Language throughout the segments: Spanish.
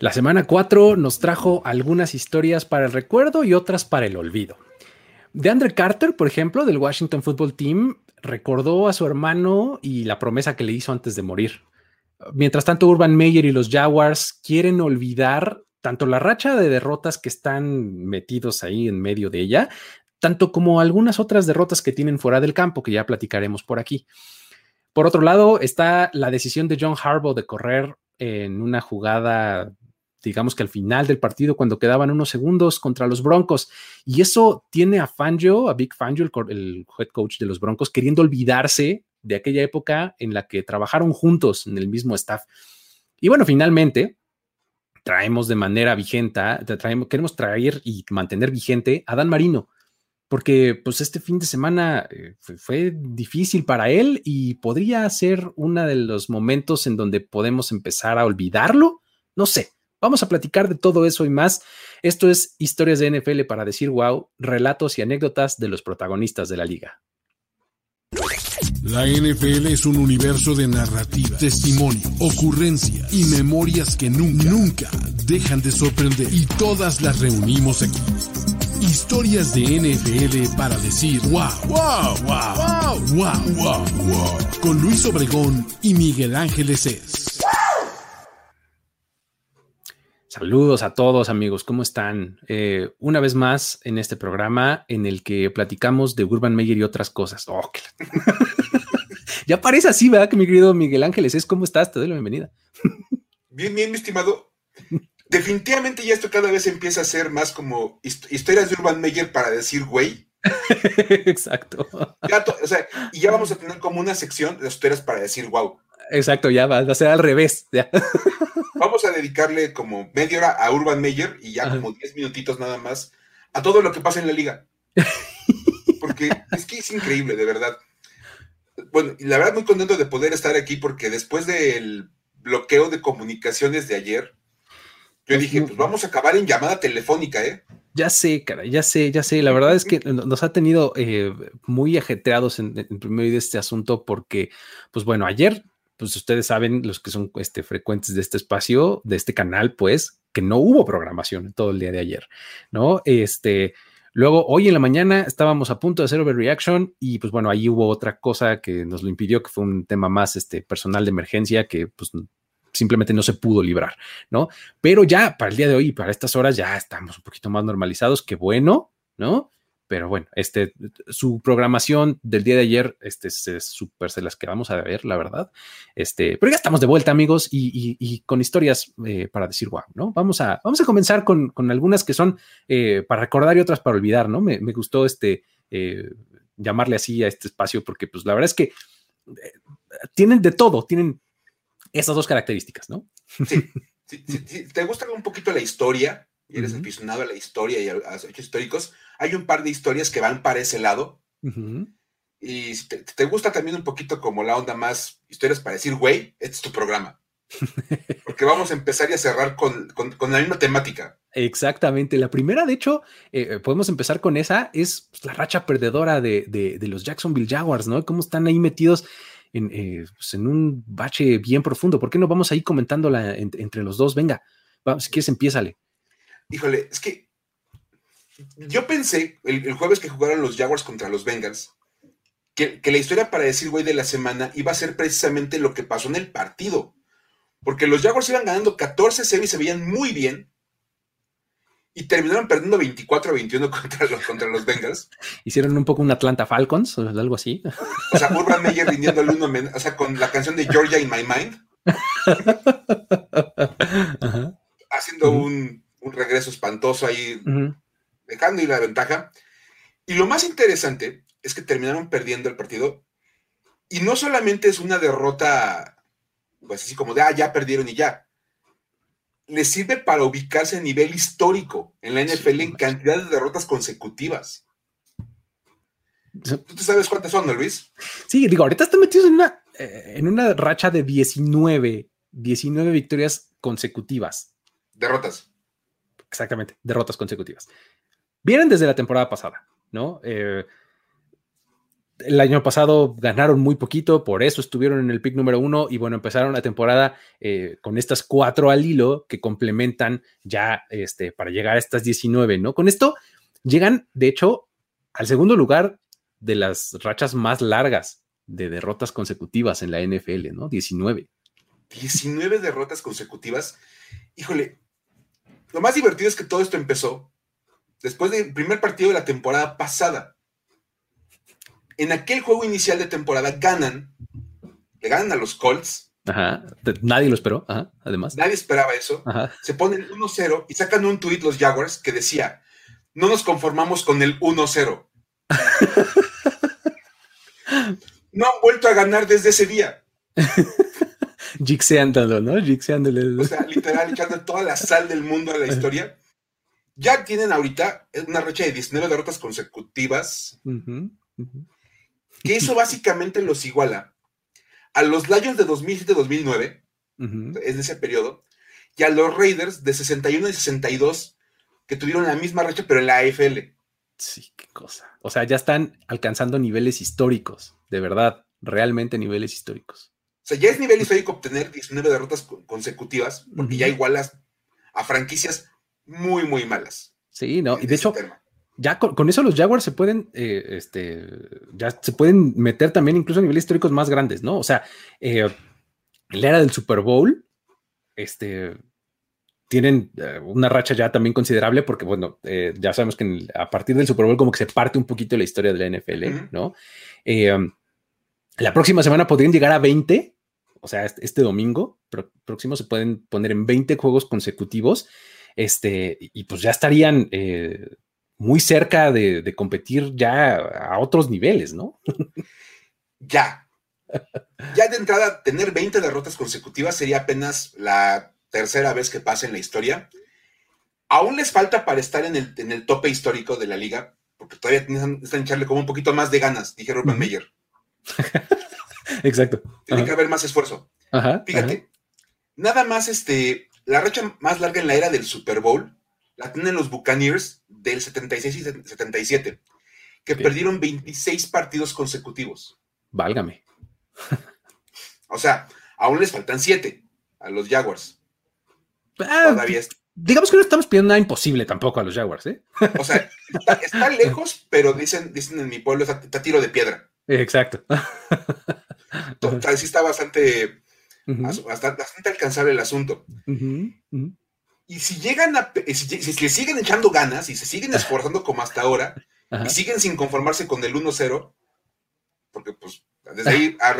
La semana 4 nos trajo algunas historias para el recuerdo y otras para el olvido. De Andre Carter, por ejemplo, del Washington Football Team, recordó a su hermano y la promesa que le hizo antes de morir. Mientras tanto, Urban Meyer y los Jaguars quieren olvidar tanto la racha de derrotas que están metidos ahí en medio de ella, tanto como algunas otras derrotas que tienen fuera del campo, que ya platicaremos por aquí. Por otro lado, está la decisión de John Harbaugh de correr en una jugada digamos que al final del partido, cuando quedaban unos segundos contra los Broncos. Y eso tiene a Fangio, a Big Fangio, el, head coach de los Broncos, queriendo olvidarse de aquella época en la que trabajaron juntos en el mismo staff. Y bueno, finalmente traemos de manera vigente, queremos traer y mantener vigente a Dan Marino, porque pues este fin de semana eh, fue, difícil para él y podría ser uno de los momentos en donde podemos empezar a olvidarlo. No sé, Vamos a platicar de todo eso y más. Esto es Historias de NFL para decir wow, relatos y anécdotas de los protagonistas de la liga. La NFL es un universo de narrativa, testimonio, ocurrencia y memorias que nunca, nunca dejan de sorprender. Y todas las reunimos aquí. Historias de NFL para decir wow, wow, wow, wow, wow, wow, wow. Con Luis Obregón y Miguel Ángeles es. Saludos a todos amigos, ¿cómo están? Eh, una vez más en este programa en el que platicamos de Urban Meyer y otras cosas. Oh, ya parece así, ¿verdad? Que mi querido Miguel Ángeles es, ¿cómo estás? Te doy la bienvenida. bien, bien, mi estimado. Definitivamente ya esto cada vez empieza a ser más como historias de Urban Meyer para decir güey. Exacto. o sea, y ya vamos a tener como una sección de historias para decir wow. Exacto, ya va, a ser al revés. Vamos a dedicarle como media hora a Urban Meyer y ya como 10 minutitos nada más a todo lo que pasa en la liga. Porque es que es increíble, de verdad. Bueno, y la verdad muy contento de poder estar aquí porque después del bloqueo de comunicaciones de ayer, yo dije, pues vamos a acabar en llamada telefónica, ¿eh? Ya sé, cara, ya sé, ya sé. La verdad es que nos ha tenido eh, muy ajetreados en, en, medio de este asunto porque, pues bueno, ayer pues ustedes saben, los que son este, frecuentes de este espacio, de este canal, pues, que no hubo programación todo el día de ayer, ¿no? Este, luego, hoy en la mañana estábamos a punto de hacer overreaction y pues bueno, ahí hubo otra cosa que nos lo impidió, que fue un tema más este, personal de emergencia que pues simplemente no se pudo librar, ¿no? Pero ya para el día de hoy, para estas horas, ya estamos un poquito más normalizados, qué bueno, ¿no? Pero bueno, este, su programación del día de ayer, este, es súper, se las quedamos a ver, la verdad. Este, pero ya estamos de vuelta, amigos, y, con historias eh, para decir wow, ¿no? Vamos a, vamos a comenzar con, algunas que son eh, para recordar y otras para olvidar, ¿no? Me, gustó este, eh, llamarle así a este espacio, porque pues la verdad es que tienen de todo, tienen esas dos características, ¿no? Sí, sí, ¿Te gusta un poquito la historia? Y eres aficionado a la historia y a los hechos históricos hay un par de historias que van para ese lado. Y si te, gusta también un poquito como la onda más historias para decir, güey, este es tu programa. Porque vamos a empezar y a cerrar con, la misma temática. Exactamente. La primera, de hecho, eh, eh, podemos empezar con esa, es la racha perdedora de, los Jacksonville Jaguars, ¿no? Cómo están ahí metidos en, eh, pues, en, un bache bien profundo. ¿Por qué no vamos ahí comentándola entre los dos? Venga, vamos, si quieres, empiézale. Híjole, es que yo pensé el, jueves que jugaron los Jaguars contra los Bengals, que, la historia para decir güey de la semana iba a ser precisamente lo que pasó en el partido. Porque los Jaguars iban ganando 14-0 y se veían muy bien. Y terminaron perdiendo 24 21 contra los, contra los Bengals. Hicieron un poco un Atlanta Falcons o algo así. O sea, Urban Meyer rindiendo el uno, o sea, con la canción de Georgia in My Mind. Haciendo un, regreso espantoso ahí dejando ir la ventaja. Y lo más interesante es que terminaron perdiendo el partido. Y no solamente es una derrota, pues así como de, ah, ya perdieron y ya. Les sirve para ubicarse a nivel histórico en la NFL en cantidad de derrotas consecutivas. ¿Tú sabes cuántas son, Luis? Sí, digo, ahorita están metidos en una, eh, en una racha de 19, 19 victorias consecutivas. Derrotas. Exactamente, derrotas consecutivas vienen desde la temporada pasada, ¿no? Eh, el año pasado ganaron muy poquito, por eso estuvieron en el pick número uno y bueno, empezaron la temporada eh, con estas cuatro al hilo que complementan ya este, para llegar a estas 19, ¿no? Con esto llegan, de hecho, al segundo lugar de las rachas más largas de derrotas consecutivas en la NFL, ¿no? 19. 19 derrotas consecutivas. Híjole, lo más divertido es que todo esto empezó después del primer partido de la temporada pasada. En aquel juego inicial de temporada ganan, le ganan a los Colts. Ajá, nadie lo esperó, Ajá. además. Nadie esperaba eso. Ajá. Se ponen 1-0 y sacan un tweet los Jaguars que decía, no nos conformamos con el 1-0. no han vuelto a ganar desde ese día. Jixeándolo, ¿no? Jixeándole. O sea, literal, echando toda la sal del mundo a la historia. Ya tienen ahorita una racha de 19 derrotas consecutivas. Que eso básicamente los iguala a los Lions de 2007-2009, en ese periodo, y a los Raiders de 61 y 62, que tuvieron la misma racha, pero en la AFL. Sí, qué cosa. O sea, ya están alcanzando niveles históricos, de verdad, realmente niveles históricos. O sea, ya es nivel histórico obtener 19 derrotas consecutivas, porque ya igualas a franquicias muy, muy malas. Sí, no, y de hecho, ya con, eso los Jaguars se pueden, eh, este, ya se pueden meter también incluso a niveles históricos más grandes, ¿no? O sea, eh, la era del Super Bowl, este, tienen eh, una racha ya también considerable porque, bueno, ya sabemos que a partir del Super Bowl como que se parte un poquito la historia de la NFL, ¿no? la próxima semana podrían llegar a 20 o sea, este, este domingo próximo se pueden poner en 20 juegos consecutivos, este, y pues ya estarían eh, muy cerca de, competir ya a otros niveles, ¿no? ya. Ya de entrada, tener 20 derrotas consecutivas sería apenas la tercera vez que pasa en la historia. Aún les falta para estar en el, en el tope histórico de la liga, porque todavía necesitan echarle como un poquito más de ganas, dije Ruben Meyer. Exacto. Tiene que haber más esfuerzo. Fíjate, nada más este, la racha más larga en la era del Super Bowl la tienen los Buccaneers del 76 y 77, que perdieron 26 partidos consecutivos. Válgame. o sea, aún les faltan 7 a los Jaguars. Ah, Todavía Digamos que no estamos pidiendo nada imposible tampoco a los Jaguars, ¿eh? o sea, está, lejos, pero dicen, dicen en mi pueblo, está, está tiro de piedra. Exacto. Total, sí está bastante, bastante, alcanzable el asunto. Y si llegan a, si, le siguen echando ganas y se siguen esforzando como hasta ahora, y siguen sin conformarse con el 1-0, porque pues desde ahí a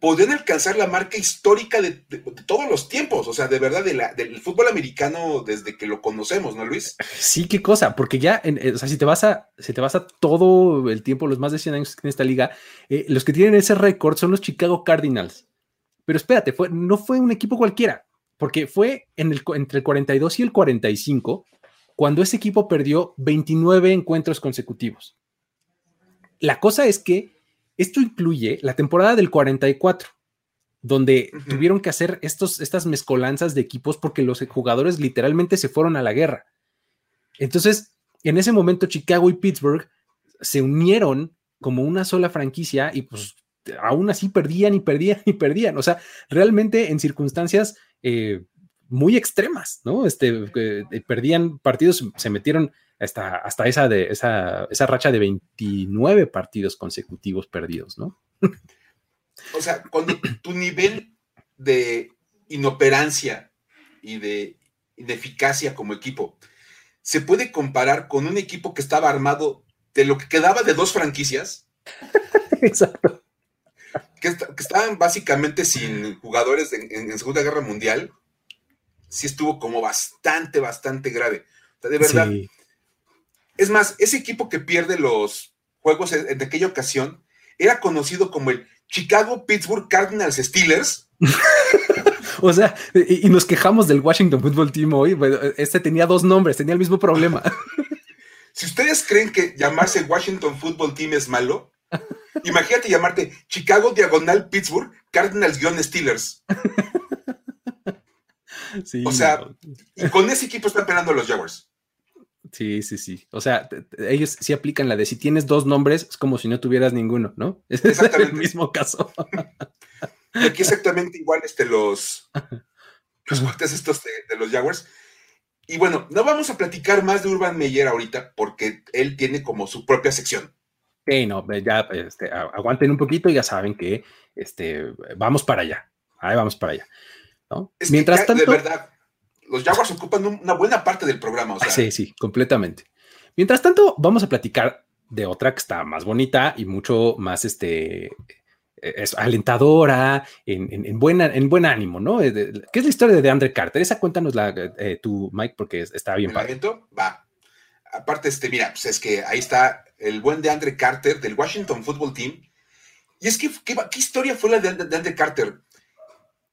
podrían alcanzar la marca histórica de, todos los tiempos, o sea, de verdad, del fútbol americano desde que lo conocemos, ¿no, Luis? Sí, qué cosa, porque ya, eh, o sea, si te vas a, si te vas a todo el tiempo, los más de 100 años en esta liga, eh, los que tienen ese récord son los Chicago Cardinals. Pero espérate, fue, no fue un equipo cualquiera, porque fue en el, entre el 42 y el 45 cuando ese equipo perdió 29 encuentros consecutivos. La cosa es que esto incluye la temporada del 44, donde tuvieron que hacer estos, estas mezcolanzas de equipos porque los jugadores literalmente se fueron a la guerra. Entonces, en ese momento Chicago y Pittsburgh se unieron como una sola franquicia y pues aún así perdían y perdían y perdían. O sea, realmente en circunstancias eh, muy extremas, ¿no? Este, eh, perdían partidos, se metieron hasta, hasta esa, de, esa, esa racha de 29 partidos consecutivos perdidos, ¿no? O sea, cuando tu nivel de inoperancia y de ineficacia como equipo se puede comparar con un equipo que estaba armado de lo que quedaba de dos franquicias. Exacto. Que, estaban básicamente sin jugadores en, Segunda Guerra Mundial. Sí estuvo como bastante, bastante grave. O sea, de verdad, es más, ese equipo que pierde los juegos de aquella ocasión era conocido como el Chicago Pittsburgh Cardinals Steelers. o sea, y, nos quejamos del Washington Football Team hoy. este tenía dos nombres, tenía el mismo problema. si ustedes creen que llamarse Washington Football Team es malo, imagínate llamarte Chicago Diagonal Pittsburgh Cardinals-Steelers. o sea, y con ese equipo están peleando los Jaguars. Sí, sí, sí. O sea, ellos sí aplican la de si tienes dos nombres, es como si no tuvieras ninguno, ¿no? Es el mismo caso. aquí exactamente igual este, los, los estos de, los Jaguars. Y bueno, no vamos a platicar más de Urban Meyer ahorita porque él tiene como su propia sección. Sí, no, ya este, aguanten un poquito y ya saben que este, vamos para allá. Ahí vamos para allá. Mientras tanto. De verdad, los Jaguars ocupan una buena parte del programa. sí, sí, completamente. Mientras tanto, vamos a platicar de otra que está más bonita y mucho más este, es alentadora, en, buena, en buen ánimo, ¿no? ¿Qué es la historia de DeAndre Carter? Esa cuéntanos la, eh, tú, Mike, porque está bien padre. Va. Aparte, este, mira, pues es que ahí está el buen DeAndre Carter del Washington Football Team. Y es que, ¿qué, historia fue la de DeAndre Carter?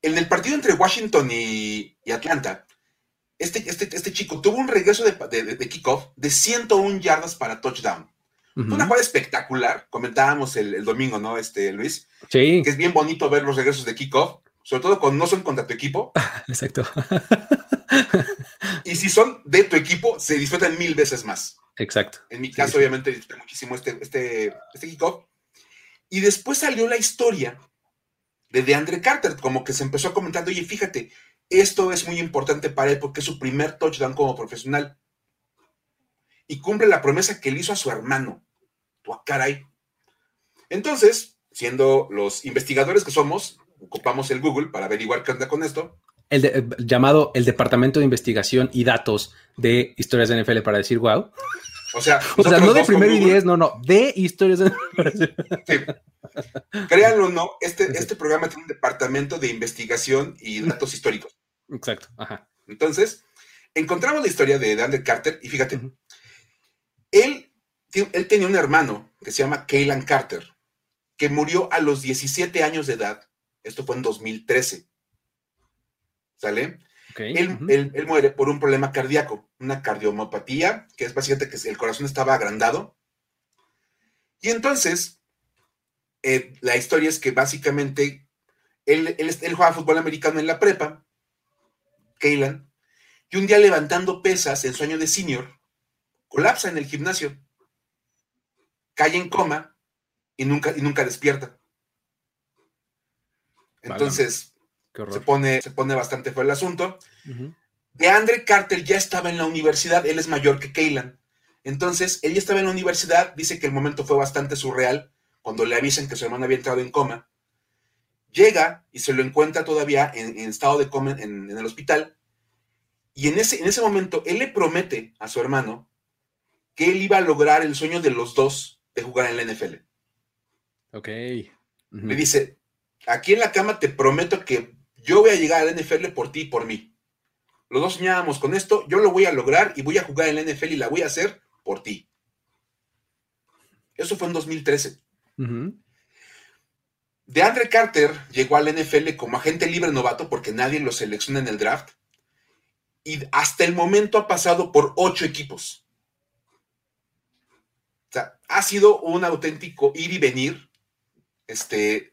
En el partido entre Washington y, Atlanta, este, este, este, chico tuvo un regreso de, de kickoff de 101 yardas para touchdown. Una jugada espectacular, comentábamos el, domingo, ¿no, este Luis? Sí. Que es bien bonito ver los regresos de kickoff, sobre todo cuando no son contra tu equipo. Exacto. y si son de tu equipo, se disfrutan mil veces más. Exacto. En mi caso, obviamente, disfruté muchísimo este, este, este kickoff. Y después salió la historia de DeAndre Carter, como que se empezó a comentar, oye, fíjate, esto es muy importante para él porque es su primer touchdown como profesional y cumple la promesa que le hizo a su hermano. Tu caray. Entonces, siendo los investigadores que somos, ocupamos el Google para averiguar qué onda con esto. El, eh, llamado el Departamento de Investigación y Datos de Historias de NFL para decir wow. O sea, o sea no de primero y diez, no, no, de Historias de NFL. Sí. Créanlo o no, este, este programa tiene un departamento de investigación y datos históricos. Exacto, ajá. Entonces, encontramos la historia de Daniel Carter y fíjate, él, él tenía un hermano que se llama Kaylan Carter, que murió a los 17 años de edad. Esto fue en 2013. ¿Sale? él, él, muere por un problema cardíaco, una cardiomopatía, que es básicamente que el corazón estaba agrandado. Y entonces, eh, la historia es que básicamente él, él, él jugaba fútbol americano en la prepa, Kaylan, y un día levantando pesas en su año de senior, colapsa en el gimnasio, cae en coma y nunca, y nunca despierta. Entonces, se, pone, se pone bastante feo el asunto. De Andre Carter ya estaba en la universidad, él es mayor que Kaylan. Entonces, él ya estaba en la universidad, dice que el momento fue bastante surreal cuando le avisan que su hermano había entrado en coma. Llega y se lo encuentra todavía en, estado de coma en, en, el hospital. Y en ese, en ese momento, él le promete a su hermano que él iba a lograr el sueño de los dos de jugar en la NFL. Ok. Me dice, aquí en la cama te prometo que yo voy a llegar a la NFL por ti y por mí. Los dos soñábamos con esto, yo lo voy a lograr y voy a jugar en la NFL y la voy a hacer por ti. Eso fue en 2013. De Andre Carter llegó a la NFL como agente libre novato porque nadie lo selecciona en el draft. Y hasta el momento ha pasado por ocho equipos. O sea, ha sido un auténtico ir y venir, este,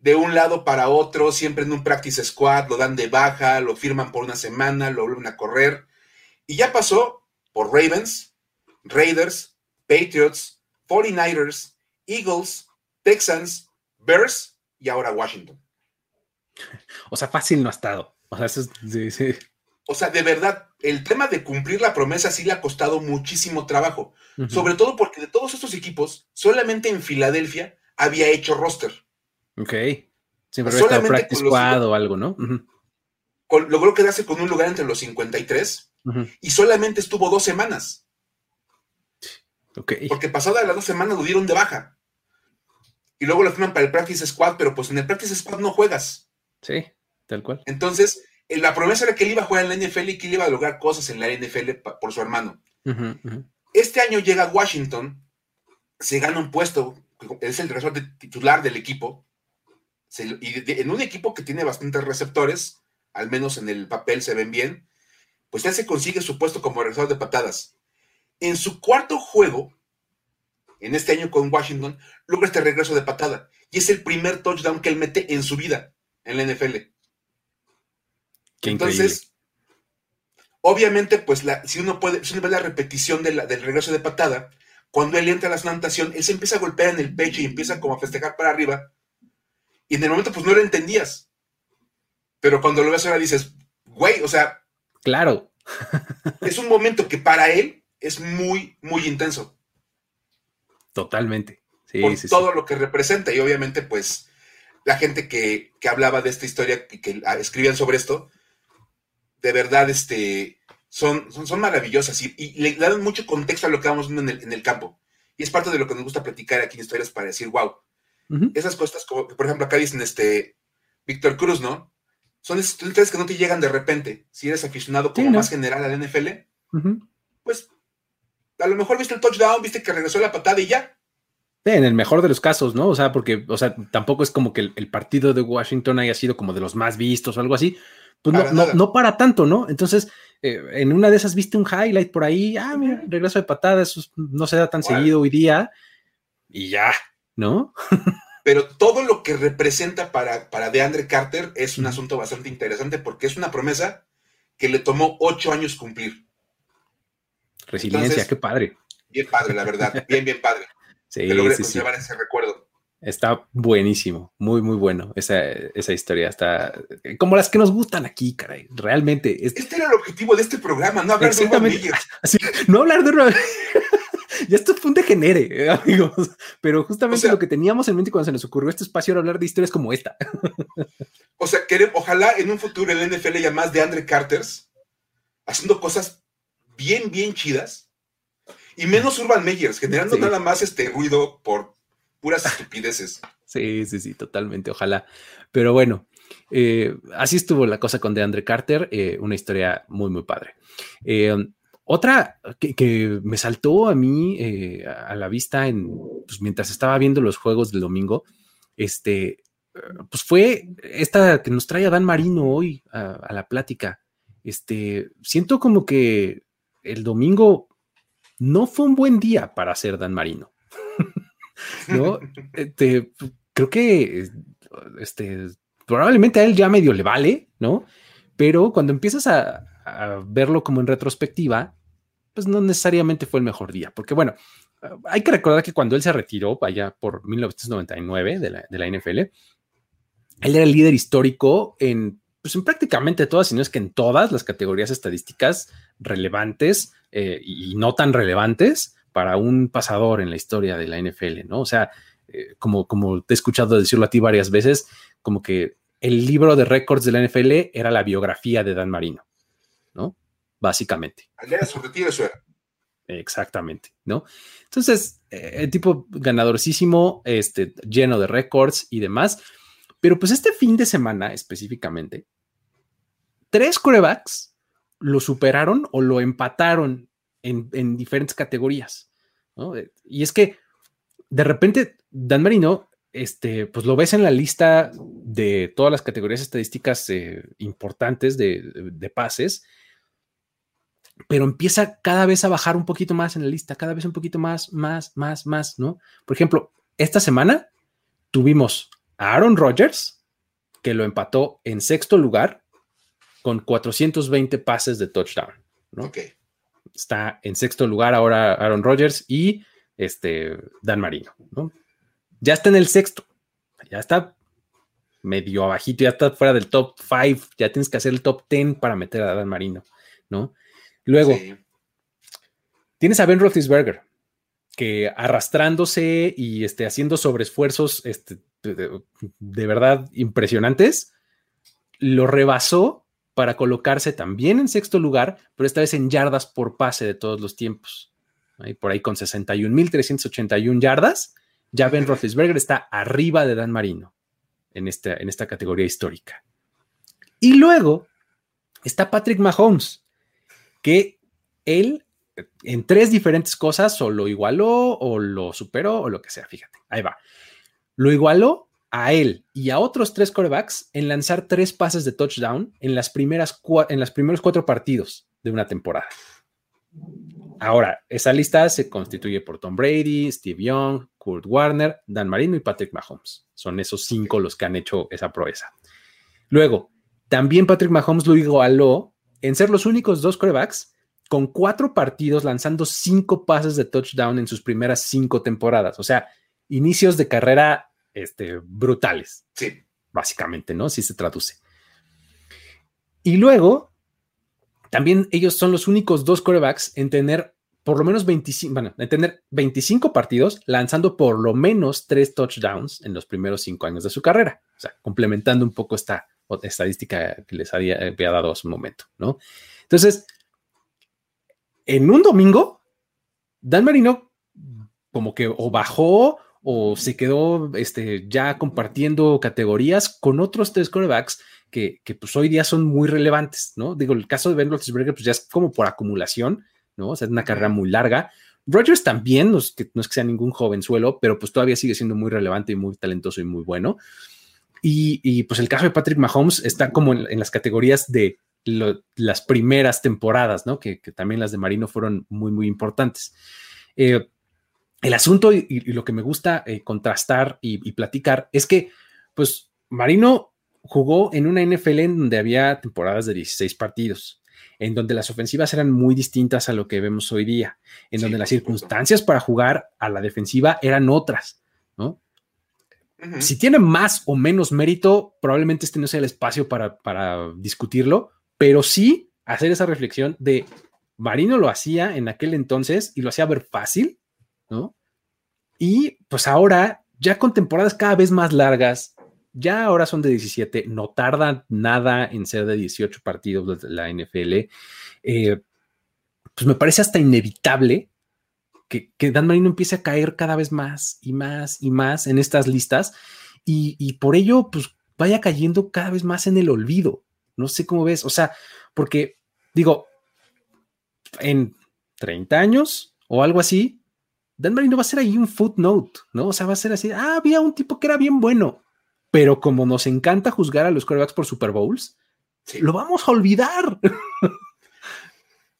de un lado para otro, siempre en un practice squad, lo dan de baja, lo firman por una semana, lo vuelven a correr. Y ya pasó por Ravens, Raiders, Patriots, 49ers, Eagles, Texans, Bears y ahora Washington. O sea, fácil no ha estado. O sea, eso es, sí, O sea, de verdad, el tema de cumplir la promesa sí le ha costado muchísimo trabajo. Sobre todo porque de todos estos equipos, solamente en Filadelfia había hecho roster. Ok. Siempre había estado practice o algo, ¿no? logró quedarse con un lugar entre los 53 y solamente estuvo dos semanas. Ok. Porque pasadas las dos semanas lo dieron de baja. Y luego lo firman para el Practice Squad, pero pues en el Practice Squad no juegas. Sí, tal cual. Entonces, eh, la promesa era que él iba a jugar en la NFL y que él iba a lograr cosas en la NFL por su hermano. Este año llega a Washington, se gana un puesto, es el receptor titular del equipo, y en un equipo que tiene bastantes receptores, al menos en el papel se ven bien, pues él se consigue su puesto como receptor de patadas. En su cuarto juego, en este año con Washington, logra este regreso de patada, y es el primer touchdown que él mete en su vida en la NFL. Entonces, Obviamente, pues si uno puede, si uno ve la repetición del regreso de patada, cuando él entra a la zona él se empieza a golpear en el pecho y empieza como a festejar para arriba. Y en el momento, pues no lo entendías. Pero cuando lo ves ahora dices, güey, o sea. Claro. es un momento que para él es muy, muy intenso. Totalmente. Sí, por todo lo que representa. Y obviamente, pues, la gente que, hablaba de esta historia y que, escribían sobre esto, de verdad, este, son, son, son maravillosas y, le dan mucho contexto a lo que vamos viendo en el, campo. Y es parte de lo que nos gusta platicar aquí en historias para decir, wow, esas cosas, como por ejemplo acá dicen este Víctor Cruz, ¿no? Son historias que no te llegan de repente. Si eres aficionado como más general al NFL, pues a lo mejor viste el touchdown, viste que regresó la patada y ya. en el mejor de los casos, ¿no? O sea, porque, o sea, tampoco es como que el, partido de Washington haya sido como de los más vistos o algo así. Pues no, no, para tanto, ¿no? Entonces, eh, en una de esas viste un highlight por ahí, ah, mira, regreso de patada, eso no se da tan seguido hoy día, y ya, ¿no? Pero todo lo que representa para, para DeAndre Carter es un asunto bastante interesante porque es una promesa que le tomó ocho años cumplir. Resiliencia, qué padre. Bien padre, la verdad, bien, bien padre. Sí, que logré conservar ese recuerdo. Está buenísimo, muy, muy bueno esa, esa, historia. Está como las que nos gustan aquí, caray. Realmente. Este era el objetivo de este programa, no hablar de Urban Así, no hablar de Ya esto fue un degenere, eh, amigos. Pero justamente lo que teníamos en mente cuando se nos ocurrió este espacio era hablar de historias como esta. o sea, ojalá en un futuro el NFL haya más de Andre Carters haciendo cosas bien, bien chidas y menos Urban Meyers, generando nada más este ruido por puras estupideces. Sí, sí, sí, totalmente, ojalá. Pero bueno, eh, así estuvo la cosa con DeAndre Carter, eh, una historia muy, muy padre. Eh, otra que, me saltó a mí a la vista en, pues, mientras estaba viendo los juegos del domingo, este, pues fue esta que nos trae a Dan Marino hoy a, a la plática. Este, siento como que el domingo no fue un buen día para ser Dan Marino. ¿no? Este, creo que este, probablemente a él ya medio le vale, ¿no? Pero cuando empiezas a, verlo como en retrospectiva, pues no necesariamente fue el mejor día, porque bueno, hay que recordar que cuando él se retiró, allá por 1999 de la, de la NFL, él era el líder histórico en, pues en prácticamente todas, si no es que en todas las categorías estadísticas relevantes eh, y no tan relevantes para un pasador en la historia de la NFL, ¿no? O sea, eh, como, como te he escuchado decirlo a ti varias veces, como que el libro de récords de la NFL era la biografía de Dan Marino, ¿no? Básicamente. Al su retiro eso era. Exactamente, ¿no? Entonces, eh, el tipo ganadorcísimo, este, lleno de récords y demás. Pero pues este fin de semana específicamente, tres corebacks lo superaron o lo empataron en, diferentes categorías. Eh, y es que de repente Dan Marino, este, pues lo ves en la lista de todas las categorías estadísticas eh, importantes de, pases, pero empieza cada vez a bajar un poquito más en la lista, cada vez un poquito más, más, más, más, ¿no? Por ejemplo, esta semana tuvimos a Aaron Rodgers, que lo empató en sexto lugar con 420 pases de touchdown, ¿no? Okay está en sexto lugar ahora Aaron Rodgers y este Dan Marino, ¿no? Ya está en el sexto, ya está medio abajito, ya está fuera del top 5, ya tienes que hacer el top 10 para meter a Dan Marino, ¿no? Luego, tienes a Ben Roethlisberger, que arrastrándose y este, haciendo sobreesfuerzos este, de, de verdad impresionantes, lo rebasó para colocarse también en sexto lugar, pero esta vez en yardas por pase de todos los tiempos. Por ahí con 61.381 yardas, ya Ben Roethlisberger está arriba de Dan Marino en esta, en esta categoría histórica. Y luego está Patrick Mahomes, que él en tres diferentes cosas o lo igualó o lo superó o lo que sea, fíjate, ahí va. Lo igualó a él y a otros tres corebacks en lanzar tres pases de touchdown en las primeras en los primeros cuatro partidos de una temporada. Ahora, esa lista se constituye por Tom Brady, Steve Young, Kurt Warner, Dan Marino y Patrick Mahomes. Son esos cinco los que han hecho esa proeza. Luego, también Patrick Mahomes lo igualó en ser los únicos dos corebacks con cuatro partidos lanzando cinco pases de touchdown en sus primeras cinco temporadas. O sea, inicios de carrera este, brutales. Sí. Básicamente, ¿no? Si se traduce. Y luego, también ellos son los únicos dos corebacks en tener por lo menos 25, bueno, en tener 25 partidos lanzando por lo menos tres touchdowns en los primeros cinco años de su carrera. O sea, complementando un poco esta estadística que les había, dado hace un momento, ¿no? Entonces, en un domingo, Dan Marino como que o bajó o se quedó este, ya compartiendo categorías con otros tres corebacks que, que, pues hoy día son muy relevantes, ¿no? Digo, el caso de Ben Roethlisberger pues ya es como por acumulación, ¿no? O sea, es una carrera muy larga. Rogers también, no es, que, no es que sea ningún jovenzuelo, pero pues todavía sigue siendo muy relevante y muy talentoso y muy bueno. Y, y pues el caso de Patrick Mahomes está como en, las categorías de las primeras temporadas, ¿no? Que, que, también las de Marino fueron muy, muy importantes. Eh, el asunto y, lo que me gusta eh, contrastar y, platicar es que, pues, Marino jugó en una NFL en donde había temporadas de 16 partidos, en donde las ofensivas eran muy distintas a lo que vemos hoy día, en donde las circunstancias para jugar a la defensiva eran otras, ¿no? Si tiene más o menos mérito, probablemente este no sea el espacio para, para discutirlo, pero sí hacer esa reflexión de Marino lo hacía en aquel entonces y lo hacía ver fácil ¿no? Y pues ahora, ya con temporadas cada vez más largas, ya ahora son de 17, no tardan nada en ser de 18 partidos de la NFL, eh, pues me parece hasta inevitable que, Dan Marino empiece a caer cada vez más y más y más en estas listas y, y por ello, pues vaya cayendo cada vez más en el olvido. No sé cómo ves, o sea, porque digo, en 30 años o algo así, Dan Marino va a ser ahí un footnote, ¿no? O sea, va a ser así, ah, había un tipo que era bien bueno, pero como nos encanta juzgar a los quarterbacks por Super Bowls, lo vamos a olvidar.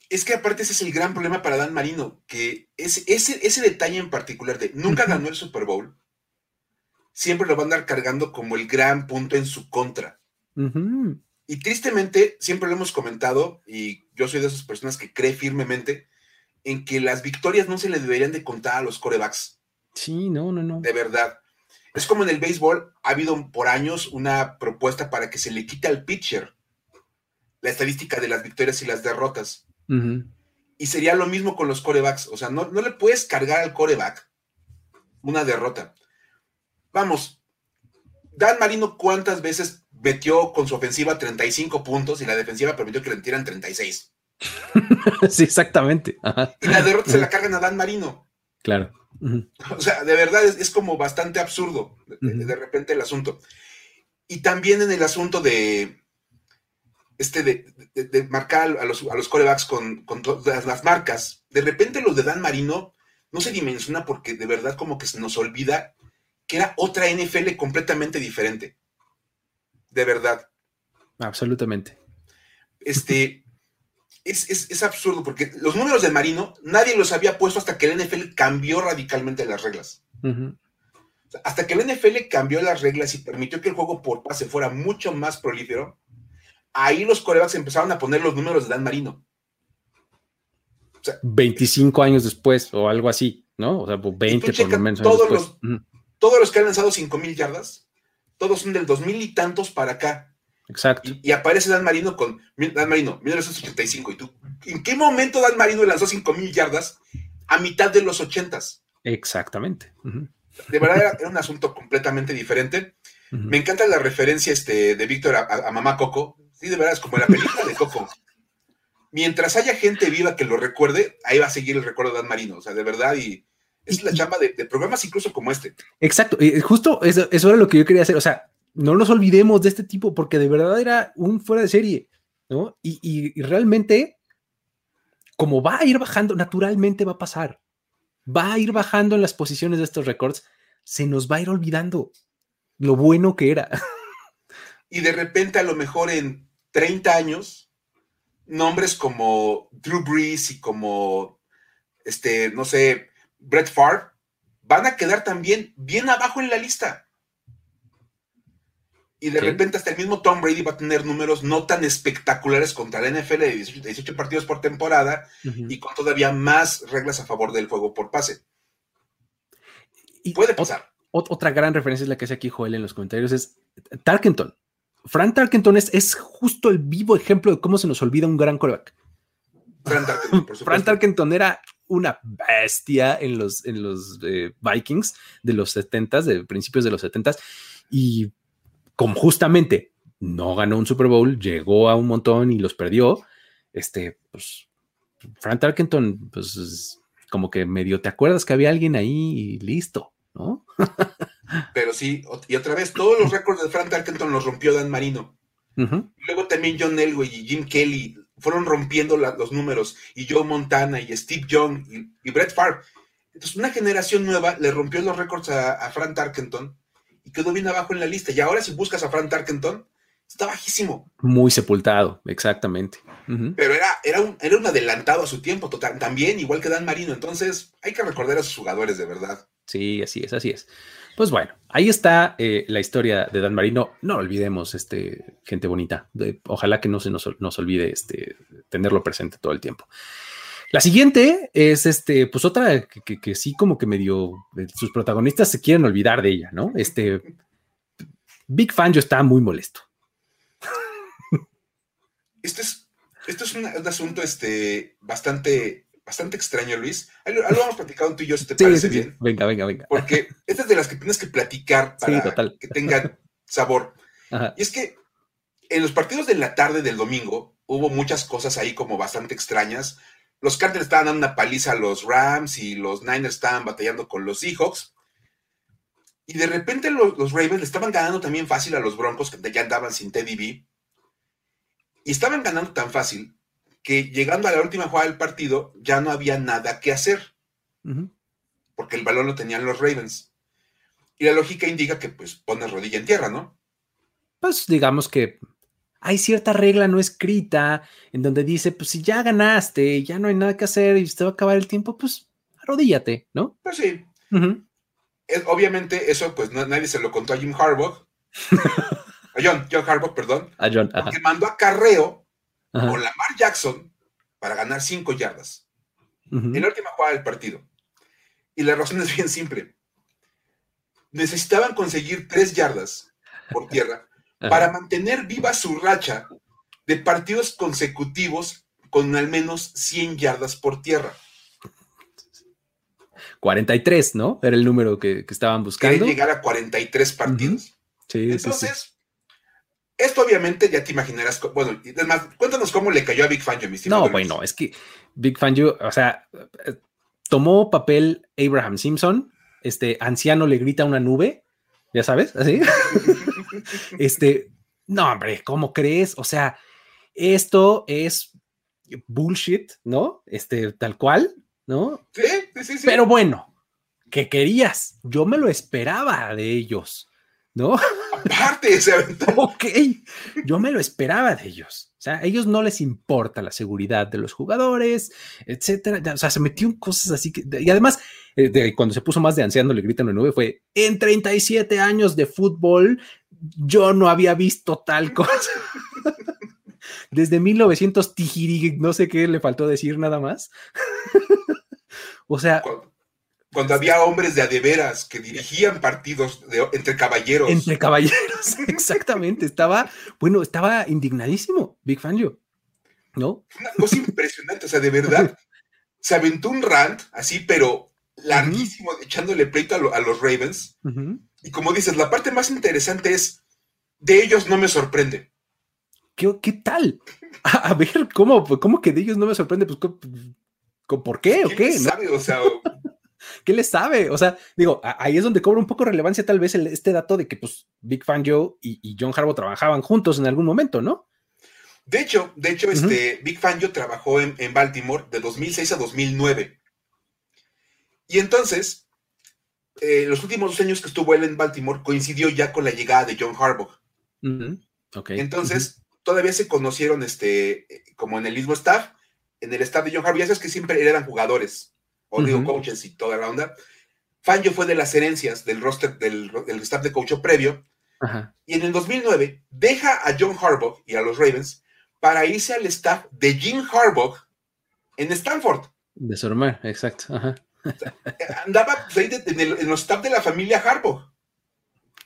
Es que aparte ese es el gran problema para Dan Marino, que ese, ese, detalle en particular de nunca ganó el Super Bowl, siempre lo van a andar cargando como el gran punto en su contra. Y tristemente, siempre lo hemos comentado, y yo soy de esas personas que cree firmemente en que las victorias no se le deberían de contar a los corebacks. Sí, no, no, no. De verdad. Es como en el béisbol, ha habido por años una propuesta para que se le quite al pitcher la estadística de las victorias y las derrotas. Y sería lo mismo con los corebacks. O sea, no, no le puedes cargar al coreback una derrota. Vamos, Dan Marino, ¿cuántas veces metió con su ofensiva 35 puntos y la defensiva permitió que le metieran 36? sí, exactamente. Y la derrota se la cargan a Dan Marino. Claro. O sea, de verdad es, como bastante absurdo de, repente el asunto. Y también en el asunto de este de, marcar a los, a los corebacks con, con todas las marcas. De repente los de Dan Marino no se dimensiona porque de verdad como que se nos olvida que era otra NFL completamente diferente. De verdad. Absolutamente. Este, es, absurdo porque los números de Marino nadie los había puesto hasta que el NFL cambió radicalmente las reglas. hasta que el NFL cambió las reglas y permitió que el juego por pase fuera mucho más prolífero, ahí los corebacks empezaron a poner los números de Dan Marino. 25 años después o algo así, ¿no? O sea, 20 pues, por lo menos. Todos, los, todos los que han lanzado 5 mil yardas, todos son del 2000 y tantos para acá. Exacto. Y, aparece Dan Marino con Dan Marino, 1985. ¿Y tú? ¿En qué momento Dan Marino lanzó 5000 yardas a mitad de los 80s? Exactamente. De verdad era, un asunto completamente diferente. Me encanta la referencia este, de Víctor a, Mamá Coco. Sí, de verdad, es como la película de Coco. Mientras haya gente viva que lo recuerde, ahí va a seguir el recuerdo de Dan Marino. O sea, de verdad, y es la chamba de, programas incluso como este. Exacto, y justo eso, eso, era lo que yo quería hacer. O sea, no nos olvidemos de este tipo porque de verdad era un fuera de serie, ¿no? Y, realmente, como va a ir bajando, naturalmente va a pasar. Va a ir bajando en las posiciones de estos récords, se nos va a ir olvidando lo bueno que era. Y de repente, a lo mejor en 30 años, nombres como Drew Brees y como, este, no sé, Brett Favre, van a quedar también bien abajo en la lista. Y de repente hasta el mismo Tom Brady va a tener números no tan espectaculares contra la NFL de 18, partidos por temporada y con todavía más reglas a favor del juego por pase. Y Puede pasar. Otra gran referencia es la que hace aquí Joel en los comentarios, es Tarkenton. Frank Tarkenton es, es justo el vivo ejemplo de cómo se nos olvida un gran coreback. Frank Tarkenton, por Frank Tarkenton era una bestia en los, en los eh, Vikings de los 70s, de principios de los 70s, y como justamente no ganó un Super Bowl, llegó a un montón y los perdió, este, pues, Frank Tarkenton, pues, como que medio te acuerdas que había alguien ahí y listo, ¿no? Pero sí, y otra vez, todos los récords de Frank Tarkenton los rompió Dan Marino. Luego también John Elway y Jim Kelly fueron rompiendo los números, y Joe Montana y Steve Young y, Brett Favre. Entonces, una generación nueva le rompió los récords a, a Frank Tarkenton y quedó bien abajo en la lista. Y ahora si buscas a Frank Tarkenton, está bajísimo. Muy sepultado, exactamente. Pero era, era, un, era un adelantado a su tiempo, total, también, igual que Dan Marino. Entonces, hay que recordar a sus jugadores de verdad. Sí, así es, así es. Pues bueno, ahí está eh, la historia de Dan Marino. No olvidemos, este, gente bonita. ojalá que no se nos, nos olvide este, tenerlo presente todo el tiempo. La siguiente es este, pues otra que, sí, como que medio eh, sus protagonistas se quieren olvidar de ella, ¿no? Este Big Fan yo estaba muy molesto. Este es, esto es un, asunto este, bastante, bastante extraño, Luis. Algo, hemos platicado tú y yo, si te parece bien. Venga, venga, venga. Porque esta es de las que tienes que platicar para que tenga sabor. Y es que en los partidos de la tarde del domingo hubo muchas cosas ahí como bastante extrañas los Cardinals estaban dando una paliza a los Rams y los Niners estaban batallando con los Seahawks. Y de repente los, Ravens le estaban ganando también fácil a los Broncos, que ya andaban sin Teddy B. Y estaban ganando tan fácil que llegando a la última jugada del partido ya no había nada que hacer. Porque el balón lo tenían los Ravens. Y la lógica indica que pues pones rodilla en tierra, ¿no? Pues digamos que hay cierta regla no escrita en donde dice, pues si ya ganaste, ya no hay nada que hacer y se va a acabar el tiempo, pues arrodíllate, ¿no? Pues sí. obviamente eso pues nadie se lo contó a Jim Harbaugh. a John, John Harbaugh, perdón. A John. Porque mandó a Carreo con Lamar Jackson para ganar cinco yardas. En la última jugada del partido. Y la razón es bien simple. Necesitaban conseguir tres yardas por tierra para mantener viva su racha de partidos consecutivos con al menos 100 yardas por tierra. 43, ¿no? Era el número que, estaban buscando. Quieren llegar a 43 partidos. Sí, Entonces, esto obviamente ya te imaginarás. Bueno, además, cuéntanos cómo le cayó a Big Fangio, mi No, bueno, es que Big Fangio, o sea, tomó papel Abraham Simpson, este anciano le grita a una nube, ya sabes, así. este, no, hombre, ¿cómo crees? O sea, esto es bullshit, ¿no? Este, tal cual, ¿no? Sí, sí, sí. Pero bueno, ¿qué querías? Yo me lo esperaba de ellos, ¿no? Aparte, se Ok, yo me lo esperaba de ellos. O sea, a ellos no les importa la seguridad de los jugadores, etcétera. O sea, se metió en cosas así que. Y además, eh, cuando se puso más de anciano, le gritan de nueve, fue: En 37 años de fútbol, yo no había visto tal cosa. Desde 1900, Tijiri, no sé qué le faltó decir nada más. o sea, cuando había hombres de adeveras que dirigían partidos entre caballeros. Entre caballeros, exactamente. Estaba, bueno, estaba indignadísimo, Big Fangio, ¿no? Una cosa impresionante, o sea, de verdad, se aventó un rant así, pero larguísimo, echándole pleito a, los Ravens. Y como dices, la parte más interesante es, de ellos no me sorprende. ¿Qué, qué tal? A, ver, ¿cómo, ¿cómo que de ellos no me sorprende? Pues, ¿por qué o qué? Sabe? O sea, ¿Qué le sabe? O sea, digo, ahí es donde cobra un poco relevancia tal vez este dato de que pues Big Fan Joe y, John Harbaugh trabajaban juntos en algún momento, ¿no? De hecho, de hecho, este Big Fan Joe trabajó en, Baltimore de 2006 a 2009. Y entonces, eh, los últimos dos años que estuvo él en Baltimore coincidió ya con la llegada de John Harbaugh. Entonces, todavía se conocieron este, como en el mismo staff, en el staff de John Harbaugh. Ya sabes que siempre eran jugadores o digo coaches y toda la onda. Fangio fue de las herencias del roster, del, staff de coach previo, Y en el 2009 deja a John Harbaugh y a los Ravens para irse al staff de Jim Harbaugh en Stanford. De su hermano, exacto. Andaba pues, en, el, los staff de la familia Harbaugh.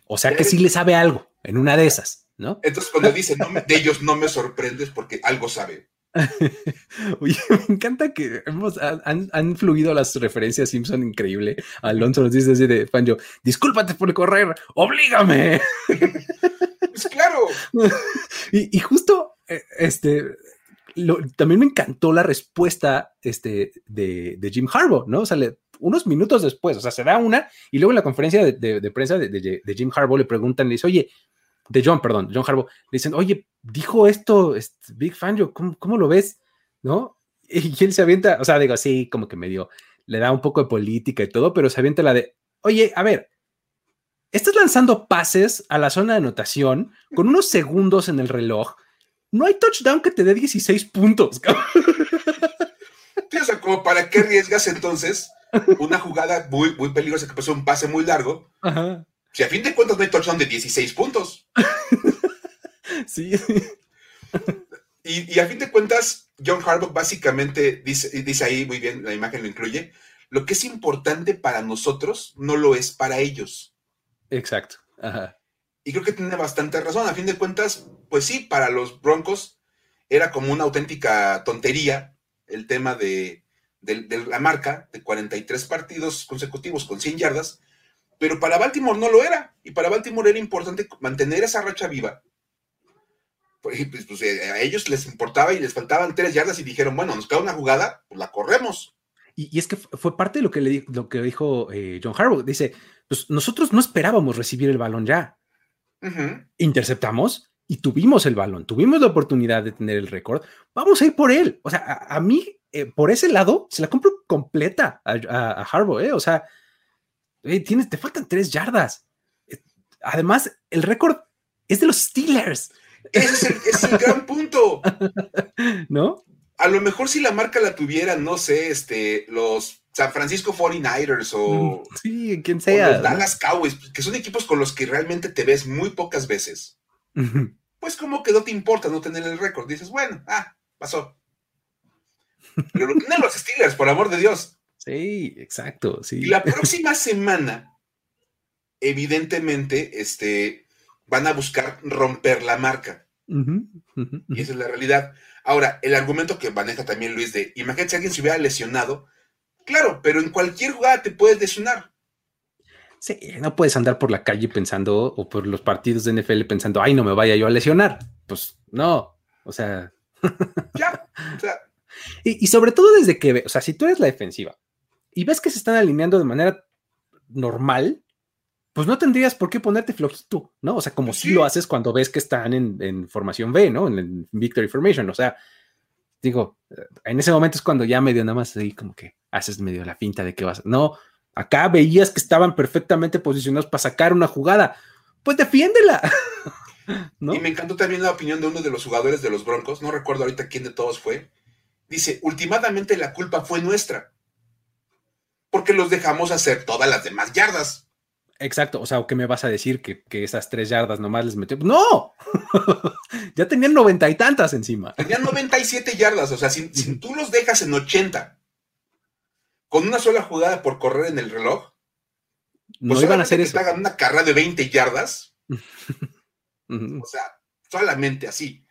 O sea que sí le sabe algo en una de esas, ¿no? Entonces cuando dice de ellos no me sorprendes porque algo sabe. Oye, me encanta que hemos, han, fluido las referencias Simpson increíble. Alonso nos dice así de Fanjo, discúlpate por correr, oblígame. Pues claro. y, justo, eh, este, también me encantó la respuesta este, de, Jim Harbaugh, ¿no? O sea, unos minutos después, o sea, se da una y luego en la conferencia de, prensa de, Jim Harbaugh le preguntan, le dice, oye, de John, perdón, John Harbaugh, le dicen, oye, dijo esto este, Big Fan, ¿cómo, ¿cómo, lo ves? ¿No? Y él se avienta, o sea, digo, así como que medio, le da un poco de política y todo, pero se avienta la de, oye, a ver, estás lanzando pases a la zona de anotación con unos segundos en el reloj, no hay touchdown que te dé 16 puntos. o sea, como para qué arriesgas entonces una jugada muy, muy peligrosa que pasó un pase muy largo. Ajá si a fin de cuentas no hay touchdown de 16 puntos. sí. Y, a fin de cuentas, John Harbaugh básicamente dice, dice ahí, muy bien, la imagen lo incluye, lo que es importante para nosotros no lo es para ellos. Exacto. Y creo que tiene bastante razón. A fin de cuentas, pues sí, para los Broncos era como una auténtica tontería el tema de, la marca de 43 partidos consecutivos con 100 yardas, pero para Baltimore no lo era. Y para Baltimore era importante mantener esa racha viva. Pues, pues eh, a ellos les importaba y les faltaban tres yardas y dijeron, bueno, nos queda una jugada, pues la corremos. Y, es que fue parte de lo que, le, dijo eh, John Harbaugh. Dice, pues nosotros no esperábamos recibir el balón ya. Interceptamos y tuvimos el balón, tuvimos la oportunidad de tener el récord. Vamos a ir por él. O sea, a, mí, eh, por ese lado, se la compro completa a, a, Harbaugh, ¿eh? O sea, tienes, te faltan tres yardas. Eh, además, el récord es de los Steelers. Ese es el, gran punto. ¿No? A lo mejor si la marca la tuvieran, no sé, este, los San Francisco 49ers o, mm, sí, quien sea, los Dallas Cowboys, que son equipos con los que realmente te ves muy pocas veces. Pues como que no te importa no tener el récord. Dices, bueno, ah, pasó. Pero lo tienen los Steelers, por amor de Dios. Sí, exacto. Sí. Y la próxima semana, evidentemente, este, van a buscar romper la marca. Y esa es la realidad. Ahora, el argumento que maneja también Luis de, imagínate si alguien se hubiera lesionado, claro, pero en cualquier jugada te puedes lesionar. Sí, no puedes andar por la calle pensando, o por los partidos de NFL pensando, ay, no me vaya yo a lesionar. Pues no, o sea. ya, o sea. Y, y, sobre todo desde que, o sea, si tú eres la defensiva y ves que se están alineando de manera normal, pues no tendrías por qué ponerte flojito, ¿no? O sea, como si lo haces cuando ves que están en, formación B, ¿no? En, Victory Formation. O sea, digo, en ese momento es cuando ya medio nada más ahí como que haces medio la finta de que vas. No, acá veías que estaban perfectamente posicionados para sacar una jugada. Pues defiéndela. Y me encantó también la opinión de uno de los jugadores de los Broncos, no recuerdo ahorita quién de todos fue. Dice, últimamente la culpa fue nuestra porque los dejamos hacer todas las demás yardas. Exacto, o sea, ¿qué me vas a decir que, esas tres yardas nomás les metió? ¡No! ya tenían noventa y tantas encima. Tenían noventa y siete yardas, o sea, si, tú los dejas en ochenta con una sola jugada por correr en el reloj, no pues iban a hacer eso. hagan una carrera de 20 yardas. o sea, solamente así.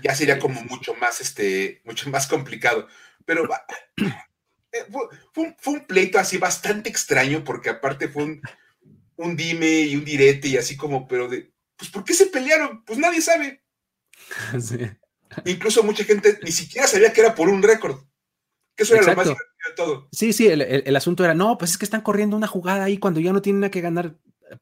Ya sería como mucho más, este, mucho más complicado. Pero eh, fue, un, pleito así bastante extraño, porque aparte fue un, dime y un direte y así como, pero de, pues ¿por qué se pelearon? Pues nadie sabe. Incluso mucha gente ni siquiera sabía que era por un récord. Que eso era lo más todo. Sí, sí, el, asunto era, no, pues es que están corriendo una jugada ahí cuando ya no tienen nada que ganar.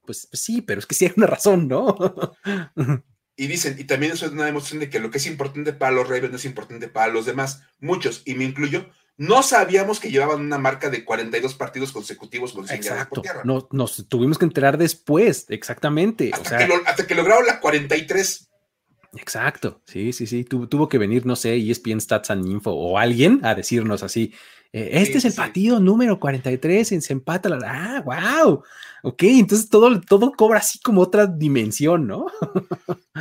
Pues, pues sí, pero es que sí hay una razón, ¿no? y dicen, y también eso es una demostración de que lo que es importante para los Ravens no es importante para los demás. Muchos, y me incluyo, no sabíamos que llevaban una marca de 42 partidos consecutivos con 100 yardas por tierra. No, nos tuvimos que enterar después, exactamente. Hasta, que, lograron la 43. Exacto, sí, sí, sí. tuvo que venir, no sé, ESPN Stats and Info o alguien a decirnos así, eh, este es el partido número 43 en se empata. La, ah, wow. Ok, entonces todo, todo cobra así como otra dimensión, ¿no?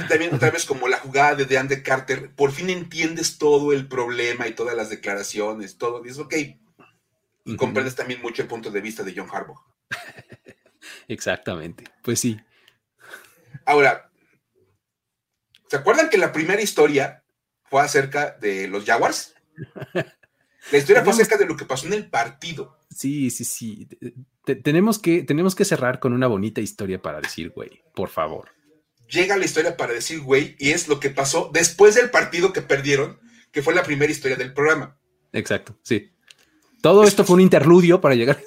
también otra vez como la jugada de DeAndre Carter, por fin entiendes todo el problema y todas las declaraciones, todo, dices, ok. Y comprendes también mucho el punto de vista de John Harbaugh. Exactamente, pues sí. Ahora, ¿se acuerdan que la primera historia fue acerca de los Jaguars? La historia fue acerca de lo que pasó en el partido. Sí, sí, sí. tenemos, que, tenemos que cerrar con una bonita historia para decir, güey, por favor. Llega la historia para decir, güey, y es lo que pasó después del partido que perdieron, que fue la primera historia del programa. Exacto, sí. Todo esto fue un interludio para llegar.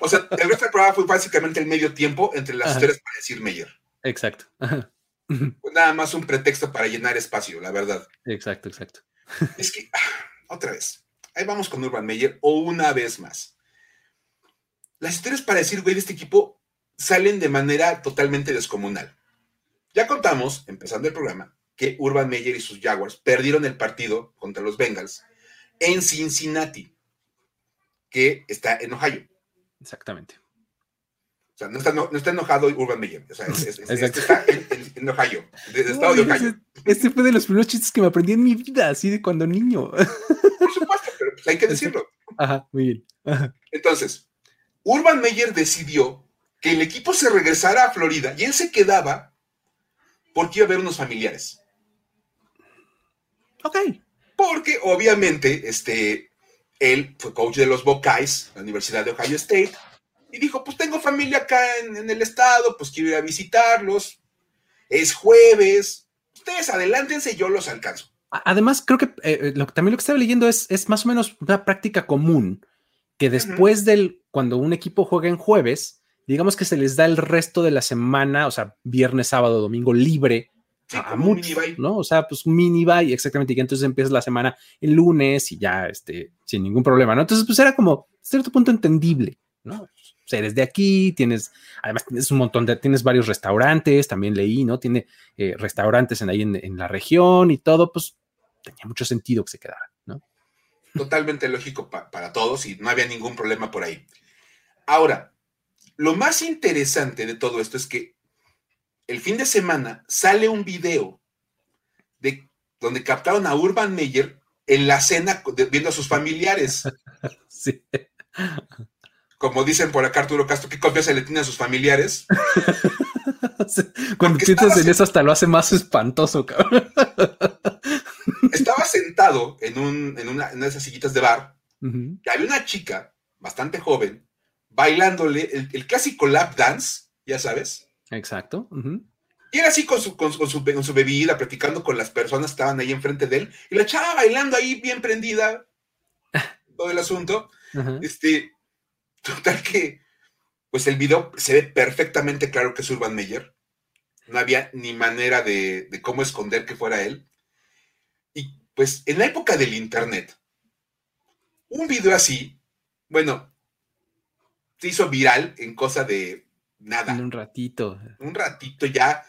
O sea, el resto del programa fue básicamente el medio tiempo entre las historias para decir Meyer. Exacto. Nada más un pretexto para llenar espacio, la verdad. Exacto, exacto. Es que, ah, otra vez, Ahí vamos con Urban Meyer, o una vez más. Las historias para decir, güey, de este equipo salen de manera totalmente descomunal. Ya contamos, empezando el programa, que Urban Meyer y sus Jaguars perdieron el partido contra los Bengals en Cincinnati, que está en Ohio. Exactamente. O sea, no está, enojado Urban Meyer. O sea, está en, Ohio, de, estado de Ohio. Este fue de los primeros chistes que me aprendí en mi vida, así de cuando niño. Por supuesto, pero pues hay que decirlo. Ajá, muy bien. Entonces, Urban Meyer decidió que el equipo se regresara a Florida y él se quedaba porque iba a ver unos familiares. Ok. Porque obviamente, este, él fue coach de los Buckeyes, la Universidad de Ohio State, y dijo, pues tengo familia acá en, el estado, pues quiero ir a visitarlos. Es jueves, ustedes adelántense, yo los alcanzo. Además, creo que eh, lo, también lo que estaba leyendo es, es más o menos una práctica común, que después del, cuando un equipo juega en jueves, digamos que se les da el resto de la semana, o sea, viernes, sábado, domingo libre a, muchos, ¿no? O sea, pues mini bye, exactamente, y entonces empieza la semana el lunes y ya, este, sin ningún problema, ¿no? Entonces, pues era como, cierto punto entendible, ¿no? Eres de aquí, tienes, además tienes un montón de, tienes varios restaurantes, también leí, ¿no? Tiene eh, restaurantes en ahí en, la región y todo, pues tenía mucho sentido que se quedara, ¿no? Totalmente lógico para todos y no había ningún problema por ahí. Ahora, lo más interesante de todo esto es que el fin de semana sale un video de donde captaron a Urban Meyer en la cena viendo a sus familiares. sí como dicen por acá Arturo Castro, ¿qué confianza le tiene a sus familiares? Cuando piensas en eso hasta lo hace más espantoso, cabrón. Estaba sentado en, una, de esas sillitas de bar y había una chica bastante bailándole el, clásico lap dance, ya sabes. Exacto. Y era así con su, con, su, bebida, platicando con las personas que estaban ahí enfrente de él, y la chava bailando ahí bien prendida, todo el asunto. Este, Total que, pues el video se ve perfectamente claro que es Urban Meyer. No había ni manera de, cómo esconder que fuera él. Y pues en la época del Internet, un video así, bueno, se hizo viral en cosa de nada. En un ratito. Un ratito ya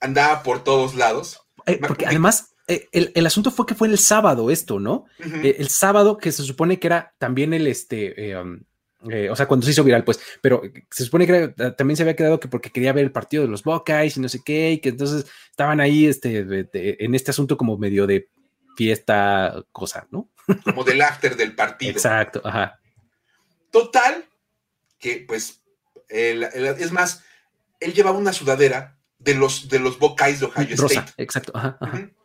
andaba por todos lados. Eh, porque además eh, el, asunto fue que fue el sábado esto, ¿no? Eh, el sábado que se supone que era también el, este, um, eh, o sea, cuando se hizo viral, pues, pero se supone que eh, también se había quedado que porque quería ver el partido de los Buckeyes y no sé qué, y que entonces estaban ahí este, en este asunto como medio de fiesta, cosa, ¿no? Como del after del partido. Exacto, ajá. Total, que pues, es más, él llevaba una sudadera de los, de los Buckeyes de Ohio State. Exacto, ajá,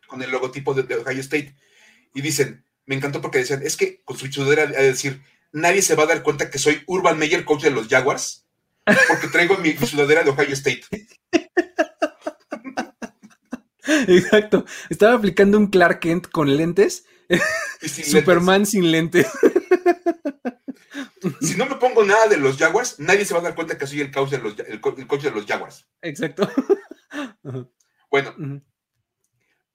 con el logotipo de, de, Ohio State. Y dicen, me encantó porque decían, es que con su sudadera, a decir, nadie se va a dar cuenta que soy Urban Meyer, coach de los Jaguars, porque traigo mi, sudadera de Ohio State. Exacto. Estaba aplicando un Clark Kent con lentes. Superman sin lentes. si no me pongo nada de los Jaguars, nadie se va a dar cuenta que soy el coach de los, coach de los Jaguars. Exacto. Bueno,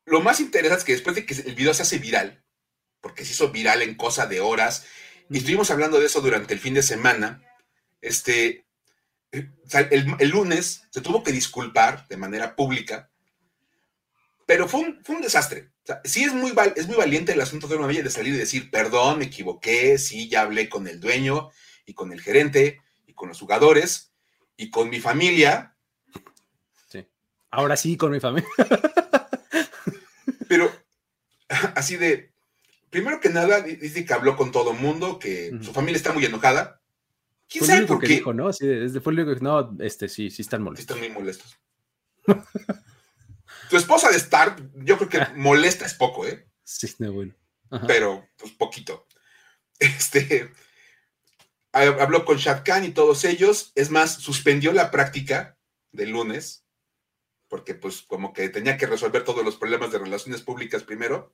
lo más interesante es que después de que el video se hace viral, porque se hizo viral en cosa de horas, y estuvimos hablando de eso durante el fin de semana. Este, el, lunes se tuvo que disculpar de manera pública, pero fue un, fue un desastre. O sea, sí es muy, es muy valiente el asunto de una de salir y decir, perdón, me equivoqué, sí, ya hablé con el dueño y con el gerente y con los jugadores y con mi familia. Sí. Ahora sí, con mi familia. Pero así de, primero que nada, dice que habló con todo el mundo, que su familia está muy enojada. ¿Quién sabe por qué? Dijo, ¿no? Sí, desde fue el único que no, este, sí, sí están molestos. Están muy molestos. tu esposa de estar, yo creo que molesta es poco, ¿eh? Sí, no, bueno. Pero, pues, poquito. Este, habló con Shad Khan y todos ellos. Es más, suspendió la práctica del lunes, porque, pues, como que tenía que resolver todos los problemas de relaciones públicas primero.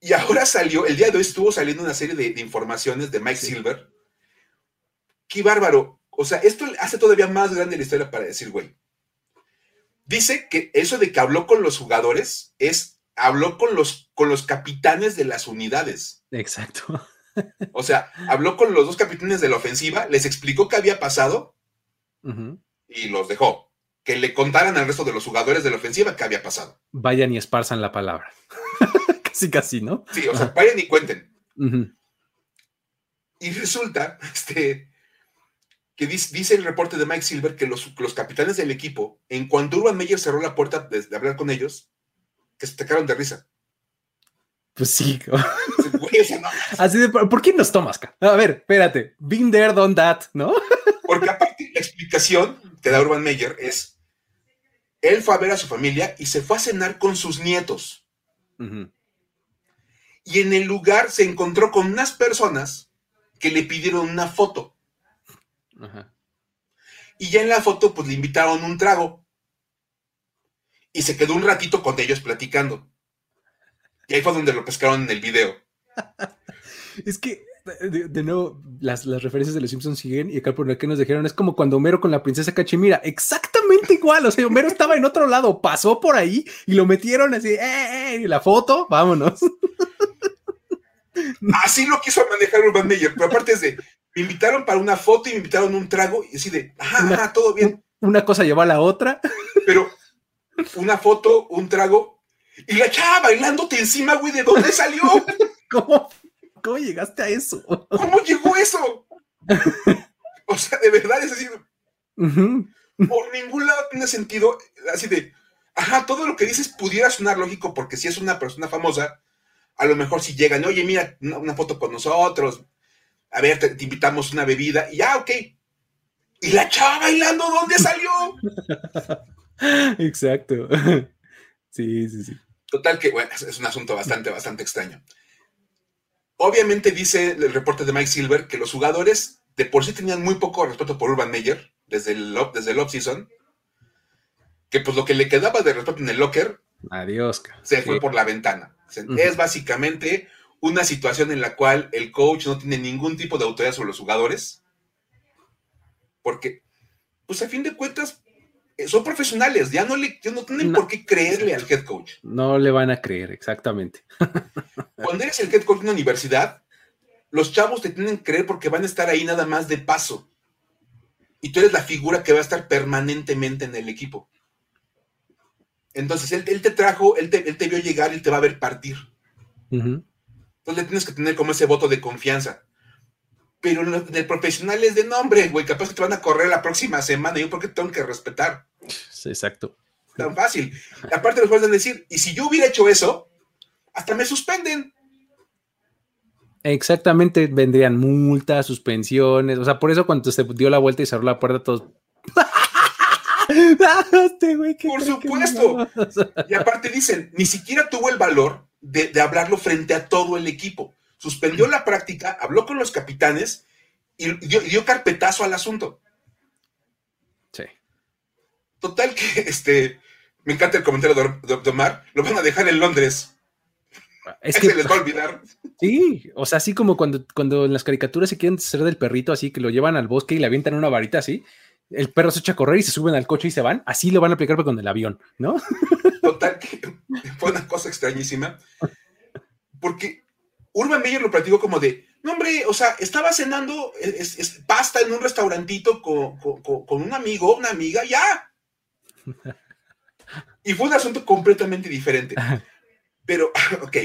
Y ahora salió, el día de hoy estuvo saliendo una serie de, informaciones de Mike Silver. Qué bárbaro. O sea, esto hace todavía más grande la historia para decir, güey. Dice que eso de que habló con los jugadores es, habló con los, con los capitanes de las unidades. Exacto. O sea, habló con los dos capitanes de la ofensiva, les explicó qué había pasado y los dejó. Que le contaran al resto de los jugadores de la ofensiva qué había pasado. Vayan y esparzan la palabra. casi, casi, ¿no? Sí, o sea, vayan y cuenten. Y resulta, este, que dice, el reporte de Mike Silver que los, capitanes del equipo, en cuanto Urban Meyer cerró la puerta de, hablar con ellos, que se sacaron de risa. Pues sí. Así de, ¿por qué nos tomas? A ver, espérate. Been there, done that, ¿no? Porque aparte, la explicación que da Urban Meyer es: él fue a ver a su familia y se fue a cenar con sus nietos. Y en el lugar se encontró con unas personas que le pidieron una foto. Y ya en la foto, pues le invitaron un trago. Y se quedó un ratito con ellos platicando. Y ahí fue donde lo pescaron en el video. es que, de, nuevo, las, referencias de los Simpsons siguen y acá por lo que nos dijeron es como cuando Homero con la princesa Cachemira, exactamente igual. O sea, Homero estaba en otro lado, pasó por ahí y lo metieron así, ¡eh, eh! la foto, vámonos. Así lo quiso manejar Urban Meyer, pero aparte es de, me invitaron para una foto y me invitaron un trago y así de, ajá, todo bien. Una cosa lleva a la otra. Pero una foto, un trago y la chava bailándote encima, güey, ¿de dónde salió? ¿Cómo, ¿Cómo llegaste a eso? ¿Cómo llegó eso? O sea, de verdad es así. Por ningún lado tiene sentido, así de, ajá, todo lo que dices pudiera sonar lógico porque si es una persona famosa, a lo mejor si llegan, oye, mira, una, foto con nosotros, a ver, te, invitamos una bebida, y ya, ok. ¿Y la chava bailando dónde salió? Exacto. Sí, sí, sí. Total que, bueno, es un asunto bastante, bastante extraño. Obviamente dice el reporte de Mike Silver que los jugadores de por sí tenían muy poco respeto por Urban Meyer desde el, desde el off-season, que pues lo que le quedaba de respeto en el locker Adiós. se fue por la ventana. Es básicamente una situación en la cual el coach no tiene ningún tipo de autoridad sobre los jugadores, porque, pues a fin de cuentas, eh, son profesionales, ya no le no tienen por qué creerle al head coach. No le van a creer, exactamente. Cuando eres el head coach de una universidad, los chavos te tienen que creer porque van a estar ahí nada más de paso. Y tú eres la figura que va a estar permanentemente en el equipo. Entonces, él, te trajo, él te, vio llegar y te va a ver partir. Entonces, le tienes que tener como ese voto de confianza. Pero en el profesional es de nombre, güey, capaz que te van a correr la próxima semana. Yo, porque tengo que respetar? exacto. Tan fácil. Aparte, les pueden decir, y si yo hubiera hecho eso, hasta me suspenden. Exactamente, vendrían multas, suspensiones. O sea, por eso cuando se dio la vuelta y cerró la puerta, todos. Este por supuesto. Y aparte dicen, ni siquiera tuvo el valor de, de hablarlo frente a todo el equipo. Suspendió la práctica, habló con los capitanes y dio, carpetazo al asunto. Sí. Total que este. Me encanta el comentario de, Omar. Lo van a dejar en Londres. Es que se les va a olvidar. Sí, o sea, así como cuando, cuando en las caricaturas se quieren hacer del perrito, así que lo llevan al bosque y le avientan una varita así, el perro se echa a correr y se suben al coche y se van, así lo van a aplicar con el avión, ¿no? Total, que fue una cosa extrañísima, porque Urban Meyer lo platicó como de, no hombre, o sea, estaba cenando es, pasta en un restaurantito con, un amigo, una amiga, ya. Y fue un asunto completamente diferente. Pero, ok.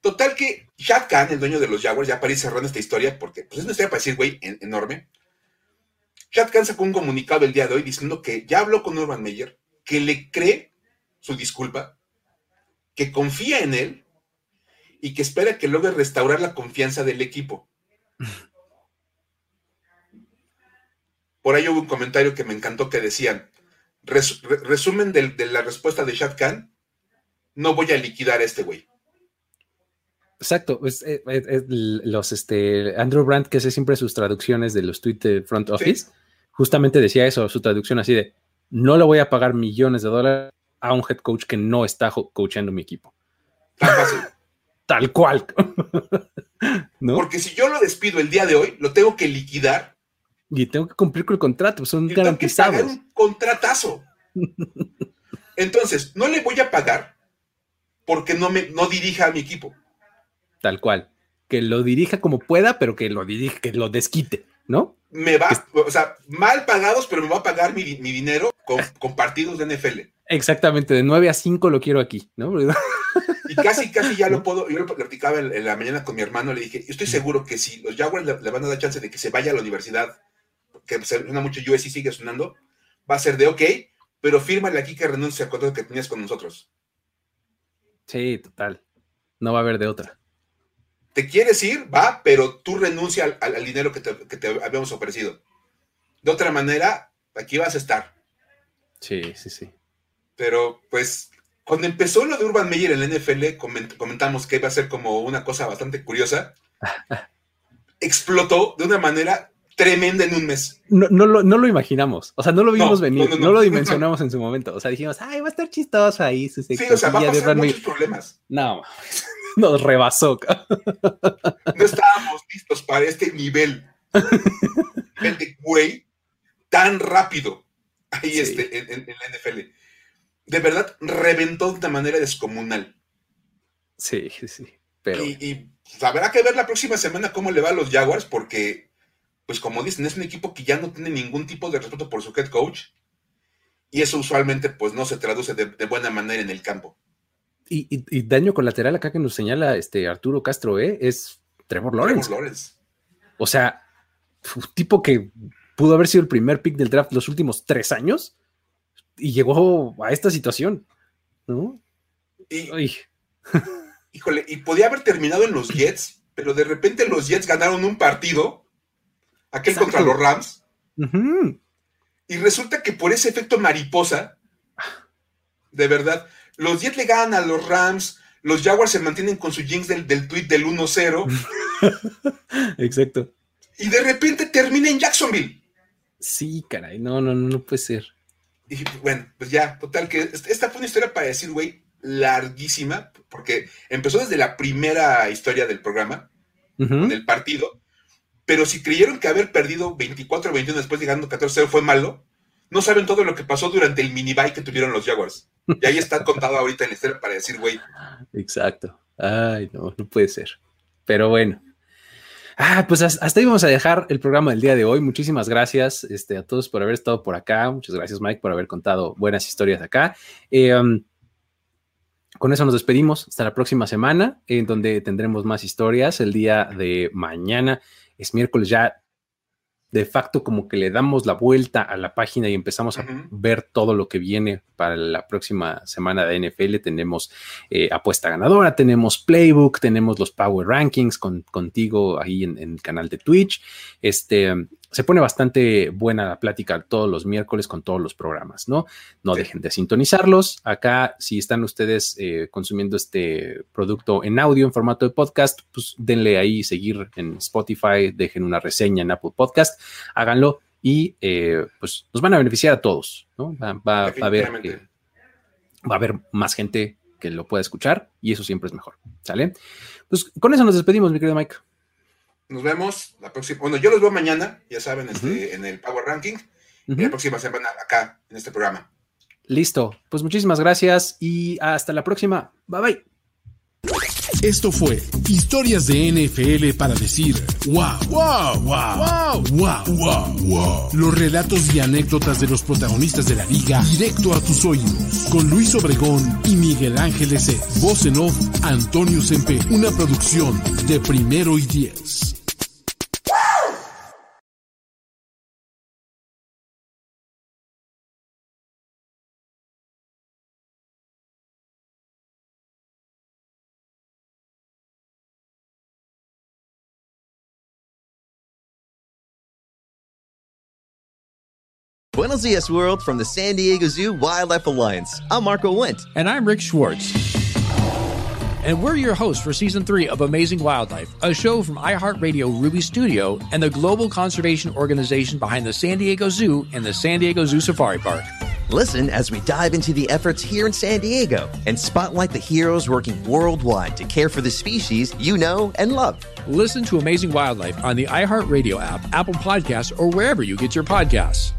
Total que Shad Khan, el dueño de los Jaguars, ya para ir cerrando esta historia, porque pues, es una historia para decir, güey, enorme. Shad Khan sacó un comunicado el día de hoy diciendo que ya habló con Urban Meyer, que le cree su disculpa, que confía en él y que espera que logre restaurar la confianza del equipo. Por ahí hubo un comentario que me encantó que decían, resumen de, la respuesta de Shad Khan, no voy a liquidar a este güey. Exacto, es, los este Andrew Brandt que hace siempre sus traducciones de los tweets de front office, justamente decía eso, su traducción así de no le voy a pagar millones de dólares a un head coach que no está coachando mi equipo. Tal cual. Porque si yo lo despido el día de hoy, lo tengo que liquidar y tengo que cumplir con el contrato, son garantizados. Tengo que un contratazo. Entonces, no le voy a pagar porque no me no dirija a mi equipo. Tal cual. Que lo dirija como pueda, pero que lo dirija, que lo desquite, ¿no? Me va, o sea, mal pagados, pero me va a pagar mi, dinero con, partidos de NFL. Exactamente, de 9 a 5 lo quiero aquí, ¿no? Y casi, casi ya lo puedo, yo lo platicaba en, la mañana con mi hermano, le dije, yo estoy seguro que si los Jaguars le, le, van a dar chance de que se vaya a la universidad que suena mucho USC sigue sonando, va a ser de ok, pero fírmale aquí que renuncia al contrato que tenías con nosotros. Sí, total. No va a haber de otra. Te quieres ir, va, pero tú renuncia al, dinero que te, habíamos ofrecido. De otra manera, aquí vas a estar. Sí, sí, sí. Pero pues cuando empezó lo de Urban Meyer en la NFL, comentamos que iba a ser como una cosa bastante curiosa. explotó de una manera tremenda en un mes. No, no, lo, no lo imaginamos, o sea, no lo vimos venir, no, lo dimensionamos en su momento, o sea, dijimos, ay, va a estar chistoso ahí. sí, o sea, va a pasar muchos problemas. No, nos rebasó. no estábamos listos para este nivel de güey tan rápido ahí este, en, la NFL. De verdad, reventó de una manera descomunal. Sí, sí, pero... Y, y pues, habrá que ver la próxima semana cómo le va a los Jaguars, porque pues como dicen, es un equipo que ya no tiene ningún tipo de respeto por su head coach y eso usualmente pues no se traduce de, buena manera en el campo. Y, daño colateral acá que nos señala este Arturo Castro, ¿eh? es Trevor Lawrence. Trevor Lawrence. O sea, un tipo que pudo haber sido el primer pick del draft los últimos tres años y llegó a esta situación, ¿no? Y, híjole, y podía haber terminado en los Jets, pero de repente los Jets ganaron un partido aquel contra los Rams. Y resulta que por ese efecto mariposa, de verdad, los Jets le ganan a los Rams, los Jaguars se mantienen con su jinx del, del tweet del 1-0. Exacto. Y de repente termina en Jacksonville. Sí, caray, no, no, no, no puede ser. Y bueno, pues ya, total, que esta fue una historia para decir, güey, larguísima, porque empezó desde la primera historia del programa, del partido, pero si creyeron que haber perdido 24 21 después de ganando 14-0 fue malo, no saben todo lo que pasó durante el mini bike que tuvieron los Jaguars. Y ahí está contado ahorita en la historia para decir, güey. Exacto. Ay, no, no puede ser. Pero bueno. Ah, pues hasta ahí vamos a dejar el programa del día de hoy. Muchísimas gracias este, a todos por haber estado por acá. Muchas gracias, Mike, por haber contado buenas historias acá. Um, con eso nos despedimos. Hasta la próxima semana, en donde tendremos más historias. El día de mañana es miércoles ya de facto como que le damos la vuelta a la página y empezamos a ver todo lo que viene para la próxima semana de NFL. Tenemos eh, apuesta ganadora, tenemos playbook, tenemos los power rankings con, contigo ahí en, en, el canal de Twitch. Este, se pone bastante buena la plática todos los miércoles con todos los programas, ¿no? No dejen de sintonizarlos. Acá, si están ustedes eh, consumiendo este producto en audio, en formato de podcast, pues denle ahí seguir en Spotify, dejen una reseña en Apple Podcast, háganlo y eh, pues nos van a beneficiar a todos, ¿no? Va, a haber, va a haber más gente que lo pueda escuchar y eso siempre es mejor, ¿sale? Pues con eso nos despedimos, mi querido Mike. Nos vemos la próxima. Bueno, yo los veo mañana, ya saben, este, en el Power Ranking. Y la próxima semana acá, en este programa. Listo. Pues muchísimas gracias y hasta la próxima. Bye bye. Esto fue Historias de NFL para decir wow, wow, wow, wow, wow, wow, wow. Los relatos y anécdotas de los protagonistas de la liga directo a tus oídos. Con Luis Obregón y Miguel Ángeles. Voz en off, Antonio Sempe. Una producción de primero y diez. Buenos dias, world, from the San Diego Zoo Wildlife Alliance. I'm Marco Wendt. And I'm Rick Schwartz. And we're your hosts for season three of Amazing Wildlife, a show from iHeartRadio Ruby Studio and the global conservation organization behind the San Diego Zoo and the San Diego Zoo Safari Park. Listen as we dive into the efforts here in San Diego and spotlight the heroes working worldwide to care for the species you know and love. Listen to Amazing Wildlife on the iHeartRadio app, Apple Podcasts, or wherever you get your podcasts.